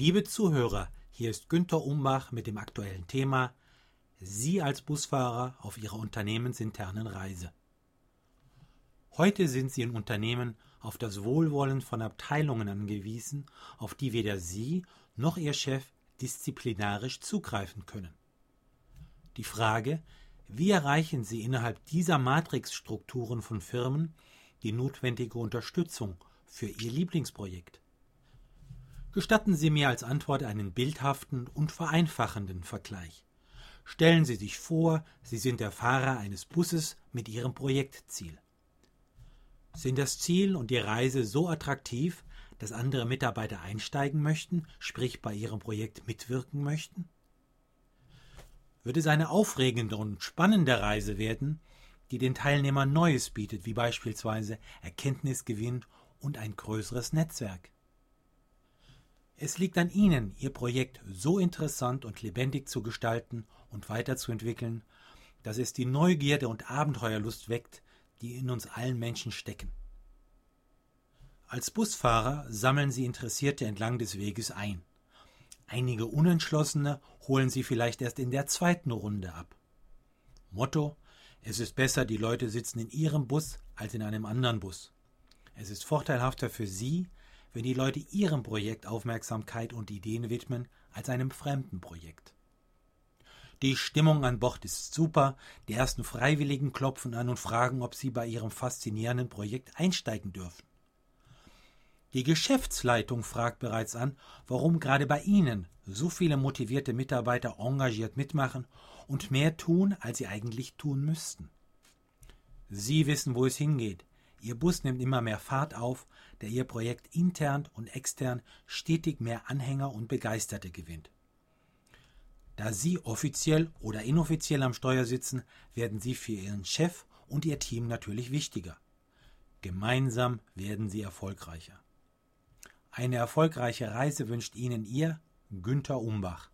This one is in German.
Liebe Zuhörer, hier ist Günter Umbach mit dem aktuellen Thema Sie als Busfahrer auf Ihrer unternehmensinternen Reise. Heute sind Sie in Unternehmen auf das Wohlwollen von Abteilungen angewiesen, auf die weder Sie noch Ihr Chef disziplinarisch zugreifen können. Die Frage, wie erreichen Sie innerhalb dieser Matrixstrukturen von Firmen die notwendige Unterstützung für Ihr Lieblingsprojekt? Gestatten Sie mir als Antwort einen bildhaften und vereinfachenden Vergleich. Stellen Sie sich vor, Sie sind der Fahrer eines Busses mit Ihrem Projektziel. Sind das Ziel und die Reise so attraktiv, dass andere Mitarbeiter einsteigen möchten, sprich bei Ihrem Projekt mitwirken möchten? Wird es eine aufregende und spannende Reise werden, die den Teilnehmern Neues bietet, wie beispielsweise Erkenntnisgewinn und ein größeres Netzwerk? Es liegt an Ihnen, Ihr Projekt so interessant und lebendig zu gestalten und weiterzuentwickeln, dass es die Neugierde und Abenteuerlust weckt, die in uns allen Menschen stecken. Als Busfahrer sammeln Sie Interessierte entlang des Weges ein. Einige Unentschlossene holen Sie vielleicht erst in der zweiten Runde ab. Motto Es ist besser, die Leute sitzen in Ihrem Bus als in einem anderen Bus. Es ist vorteilhafter für Sie, wenn die Leute ihrem Projekt Aufmerksamkeit und Ideen widmen als einem fremden Projekt. Die Stimmung an Bord ist super, die ersten Freiwilligen klopfen an und fragen, ob sie bei ihrem faszinierenden Projekt einsteigen dürfen. Die Geschäftsleitung fragt bereits an, warum gerade bei Ihnen so viele motivierte Mitarbeiter engagiert mitmachen und mehr tun, als sie eigentlich tun müssten. Sie wissen, wo es hingeht. Ihr Bus nimmt immer mehr Fahrt auf, der Ihr Projekt intern und extern stetig mehr Anhänger und Begeisterte gewinnt. Da Sie offiziell oder inoffiziell am Steuer sitzen, werden Sie für Ihren Chef und Ihr Team natürlich wichtiger. Gemeinsam werden Sie erfolgreicher. Eine erfolgreiche Reise wünscht Ihnen Ihr Günther Umbach.